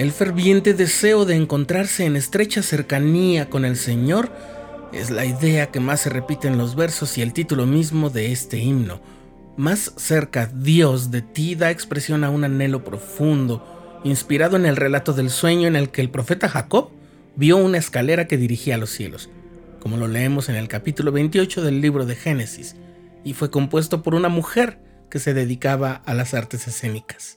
El ferviente deseo de encontrarse en estrecha cercanía con el Señor es la idea que más se repite en los versos y el título mismo de este himno. Más cerca Dios de ti da expresión a un anhelo profundo, inspirado en el relato del sueño en el que el profeta Jacob vio una escalera que dirigía a los cielos, como lo leemos en el capítulo 28 del libro de Génesis, y fue compuesto por una mujer que se dedicaba a las artes escénicas.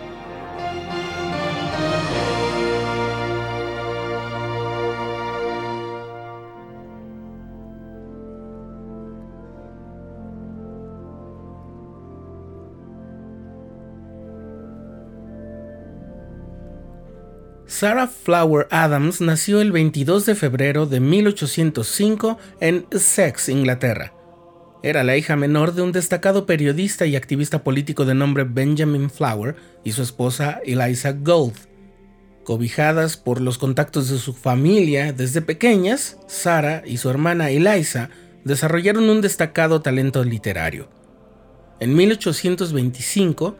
Sarah Flower Adams nació el 22 de febrero de 1805 en Essex, Inglaterra. Era la hija menor de un destacado periodista y activista político de nombre Benjamin Flower y su esposa Eliza Gould. Cobijadas por los contactos de su familia desde pequeñas, Sarah y su hermana Eliza desarrollaron un destacado talento literario. En 1825,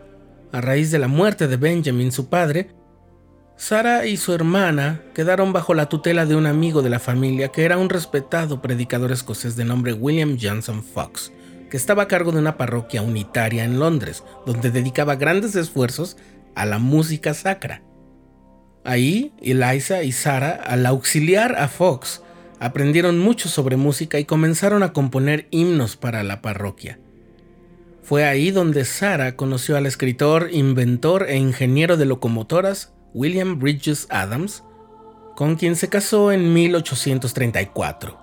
a raíz de la muerte de Benjamin, su padre, Sara y su hermana quedaron bajo la tutela de un amigo de la familia que era un respetado predicador escocés de nombre William Johnson Fox, que estaba a cargo de una parroquia unitaria en Londres, donde dedicaba grandes esfuerzos a la música sacra. Ahí, Eliza y Sara, al auxiliar a Fox, aprendieron mucho sobre música y comenzaron a componer himnos para la parroquia. Fue ahí donde Sara conoció al escritor, inventor e ingeniero de locomotoras William Bridges Adams, con quien se casó en 1834.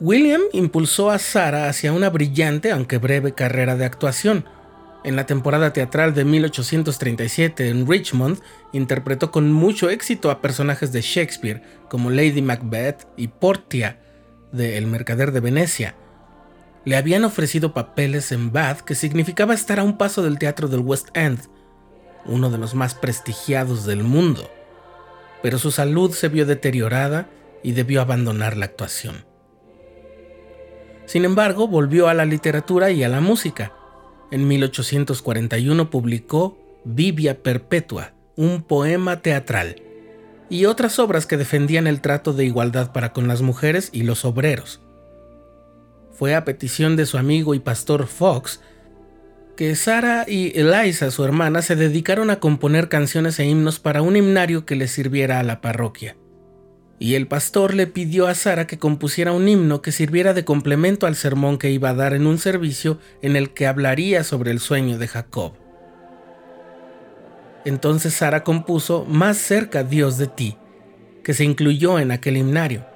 William impulsó a Sarah hacia una brillante, aunque breve, carrera de actuación. En la temporada teatral de 1837 en Richmond, interpretó con mucho éxito a personajes de Shakespeare como Lady Macbeth y Portia de El Mercader de Venecia. Le habían ofrecido papeles en Bath que significaba estar a un paso del teatro del West End, uno de los más prestigiados del mundo, pero su salud se vio deteriorada y debió abandonar la actuación. Sin embargo, volvió a la literatura y a la música. En 1841 publicó Vivia Perpetua, un poema teatral, y otras obras que defendían el trato de igualdad para con las mujeres y los obreros. Fue a petición de su amigo y pastor Fox que Sara y Eliza, su hermana, se dedicaron a componer canciones e himnos para un himnario que les sirviera a la parroquia. Y el pastor le pidió a Sara que compusiera un himno que sirviera de complemento al sermón que iba a dar en un servicio en el que hablaría sobre el sueño de Jacob. Entonces Sara compuso Más cerca Dios de ti, que se incluyó en aquel himnario.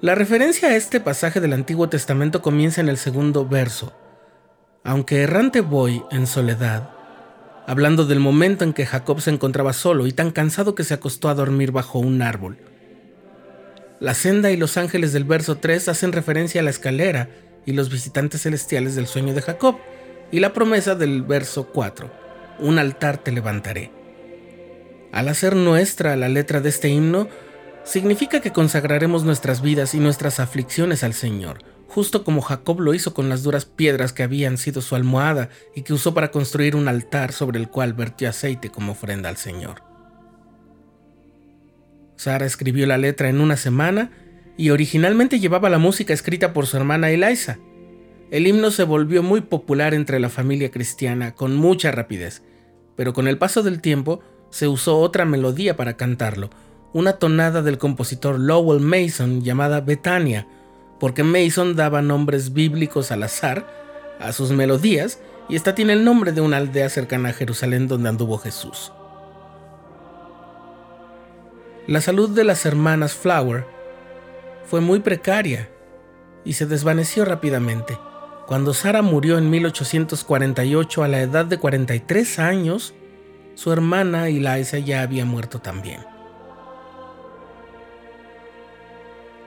La referencia a este pasaje del Antiguo Testamento comienza en el segundo verso, aunque errante voy en soledad, hablando del momento en que Jacob se encontraba solo y tan cansado que se acostó a dormir bajo un árbol. La senda y los ángeles del verso 3 hacen referencia a la escalera y los visitantes celestiales del sueño de Jacob, y la promesa del verso 4, un altar te levantaré. Al hacer nuestra la letra de este himno, significa que consagraremos nuestras vidas y nuestras aflicciones al Señor, justo como Jacob lo hizo con las duras piedras que habían sido su almohada y que usó para construir un altar sobre el cual vertió aceite como ofrenda al Señor. Sara escribió la letra en una semana y originalmente llevaba la música escrita por su hermana Eliza. El himno se volvió muy popular entre la familia cristiana con mucha rapidez, pero con el paso del tiempo se usó otra melodía para cantarlo, una tonada del compositor Lowell Mason llamada Betania, porque Mason daba nombres bíblicos al azar a sus melodías y esta tiene el nombre de una aldea cercana a Jerusalén donde anduvo Jesús. La salud de las hermanas Flower fue muy precaria y se desvaneció rápidamente. Cuando Sara murió en 1848 a la edad de 43 años, su hermana Eliza ya había muerto también.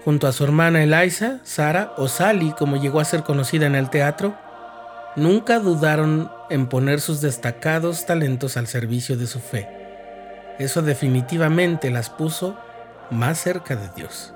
Junto a su hermana Eliza, Sara o Sally como llegó a ser conocida en el teatro, nunca dudaron en poner sus destacados talentos al servicio de su fe. Eso definitivamente las puso más cerca de Dios.